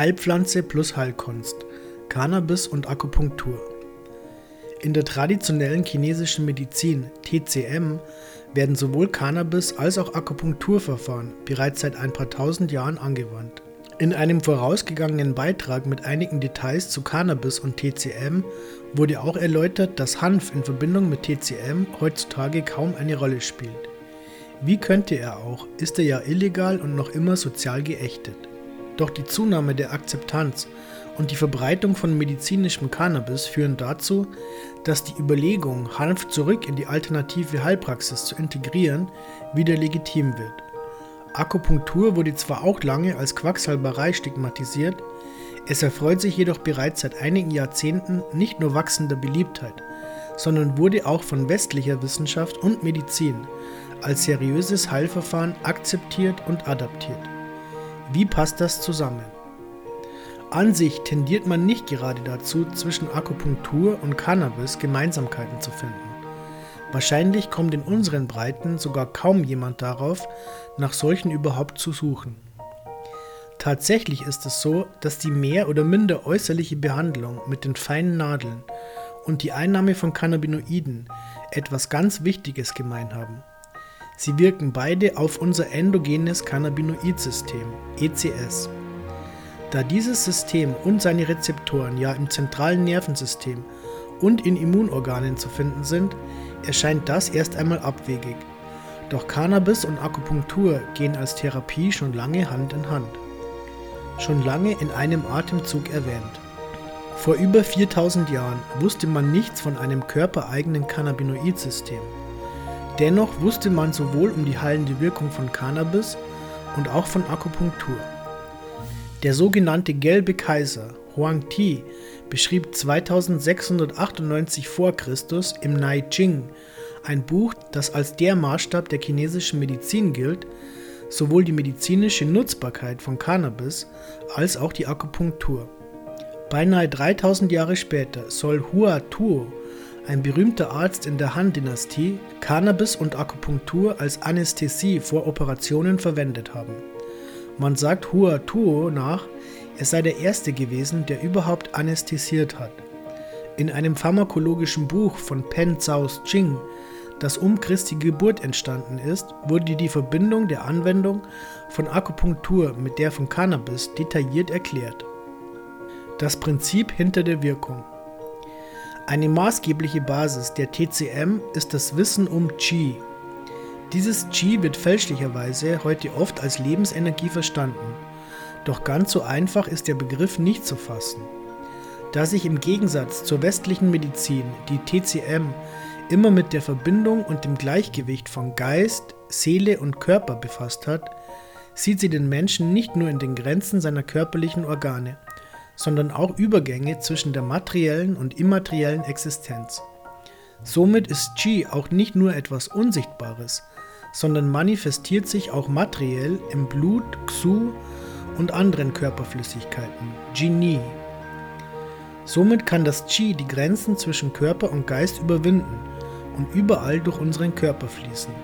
Heilpflanze plus Heilkunst, Cannabis und Akupunktur. In der traditionellen chinesischen Medizin TCM werden sowohl Cannabis als auch Akupunkturverfahren bereits seit ein paar tausend Jahren angewandt. In einem vorausgegangenen Beitrag mit einigen Details zu Cannabis und TCM wurde auch erläutert, dass Hanf in Verbindung mit TCM heutzutage kaum eine Rolle spielt. Wie könnte er auch, ist er ja illegal und noch immer sozial geächtet. Doch die Zunahme der Akzeptanz und die Verbreitung von medizinischem Cannabis führen dazu, dass die Überlegung, Hanf zurück in die alternative Heilpraxis zu integrieren, wieder legitim wird. Akupunktur wurde zwar auch lange als Quacksalberei stigmatisiert, es erfreut sich jedoch bereits seit einigen Jahrzehnten nicht nur wachsender Beliebtheit, sondern wurde auch von westlicher Wissenschaft und Medizin als seriöses Heilverfahren akzeptiert und adaptiert. Wie passt das zusammen? An sich tendiert man nicht gerade dazu, zwischen Akupunktur und Cannabis Gemeinsamkeiten zu finden. Wahrscheinlich kommt in unseren Breiten sogar kaum jemand darauf, nach solchen überhaupt zu suchen. Tatsächlich ist es so, dass die mehr oder minder äußerliche Behandlung mit den feinen Nadeln und die Einnahme von Cannabinoiden etwas ganz Wichtiges gemein haben. Sie wirken beide auf unser endogenes Cannabinoidsystem, ECS. Da dieses System und seine Rezeptoren ja im zentralen Nervensystem und in Immunorganen zu finden sind, erscheint das erst einmal abwegig. Doch Cannabis und Akupunktur gehen als Therapie schon lange Hand in Hand. Schon lange in einem Atemzug erwähnt. Vor über 4000 Jahren wusste man nichts von einem körpereigenen Cannabinoidsystem. Dennoch wusste man sowohl um die heilende Wirkung von Cannabis und auch von Akupunktur. Der sogenannte Gelbe Kaiser Huang Ti beschrieb 2698 v. Chr. im Nai Ching, ein Buch, das als der Maßstab der chinesischen Medizin gilt, sowohl die medizinische Nutzbarkeit von Cannabis als auch die Akupunktur. Beinahe 3000 Jahre später soll Hua Tuo, ein berühmter Arzt in der Han-Dynastie, Cannabis und Akupunktur als Anästhesie vor Operationen verwendet haben. Man sagt Hua Tuo nach, er sei der Erste gewesen, der überhaupt anästhesiert hat. In einem pharmakologischen Buch von Pen Zhao's Ching, das um Christi Geburt entstanden ist, wurde die Verbindung der Anwendung von Akupunktur mit der von Cannabis detailliert erklärt. Das Prinzip hinter der Wirkung. Eine maßgebliche Basis der TCM ist das Wissen um Qi, dieses Qi wird fälschlicherweise heute oft als Lebensenergie verstanden, doch ganz so einfach ist der Begriff nicht zu fassen. Da sich im Gegensatz zur westlichen Medizin die TCM immer mit der Verbindung und dem Gleichgewicht von Geist, Seele und Körper befasst hat, sieht sie den Menschen nicht nur in den Grenzen seiner körperlichen Organe, sondern auch Übergänge zwischen der materiellen und immateriellen Existenz. Somit ist Qi auch nicht nur etwas Unsichtbares, sondern manifestiert sich auch materiell im Blut, Xu und anderen Körperflüssigkeiten, Jini. Somit kann das Qi die Grenzen zwischen Körper und Geist überwinden und überall durch unseren Körper fließen.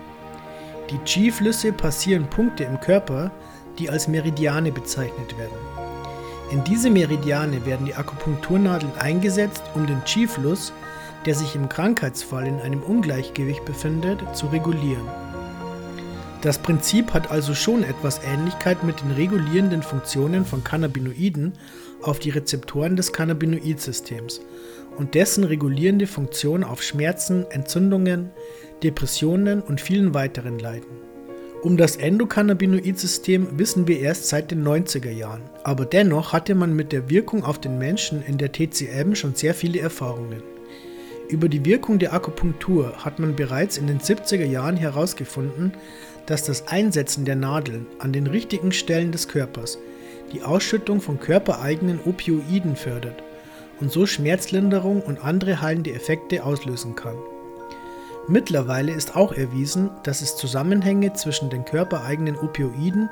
Die Qi-Flüsse passieren Punkte im Körper, die als Meridiane bezeichnet werden. In diese Meridiane werden die Akupunkturnadeln eingesetzt, um den Qi-Fluss, der sich im Krankheitsfall in einem Ungleichgewicht befindet, zu regulieren. Das Prinzip hat also schon etwas Ähnlichkeit mit den regulierenden Funktionen von Cannabinoiden auf die Rezeptoren des Cannabinoidsystems und dessen regulierende Funktion auf Schmerzen, Entzündungen, Depressionen und vielen weiteren Leiden. Um das Endokannabinoidsystem wissen wir erst seit den 90er Jahren, aber dennoch hatte man mit der Wirkung auf den Menschen in der TCM schon sehr viele Erfahrungen. Über die Wirkung der Akupunktur hat man bereits in den 70er Jahren herausgefunden, dass das Einsetzen der Nadeln an den richtigen Stellen des Körpers die Ausschüttung von körpereigenen Opioiden fördert und so Schmerzlinderung und andere heilende Effekte auslösen kann. Mittlerweile ist auch erwiesen, dass es Zusammenhänge zwischen den körpereigenen Opioiden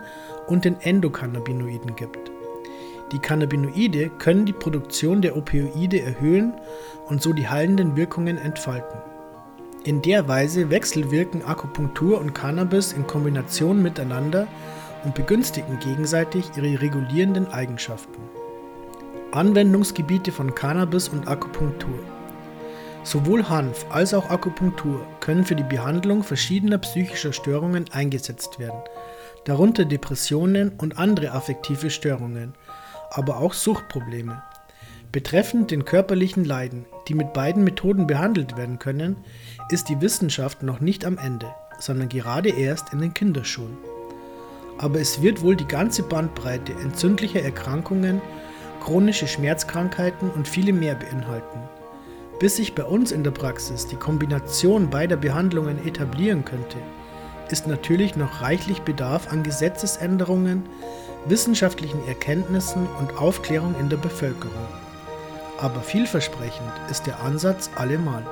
und den Endokannabinoiden gibt. Die Cannabinoide können die Produktion der Opioide erhöhen und so die heilenden Wirkungen entfalten. In der Weise wechselwirken Akupunktur und Cannabis in Kombination miteinander und begünstigen gegenseitig ihre regulierenden Eigenschaften. Anwendungsgebiete von Cannabis und Akupunktur Sowohl Hanf als auch Akupunktur können für die Behandlung verschiedener psychischer Störungen eingesetzt werden, darunter Depressionen und andere affektive Störungen, aber auch Suchtprobleme. Betreffend den körperlichen Leiden, die mit beiden Methoden behandelt werden können, ist die Wissenschaft noch nicht am Ende, sondern gerade erst in den Kinderschuhen. Aber es wird wohl die ganze Bandbreite entzündlicher Erkrankungen, chronische Schmerzkrankheiten und viele mehr beinhalten. Bis sich bei uns in der Praxis die Kombination beider Behandlungen etablieren könnte, ist natürlich noch reichlich Bedarf an Gesetzesänderungen, wissenschaftlichen Erkenntnissen und Aufklärung in der Bevölkerung. Aber vielversprechend ist der Ansatz allemal.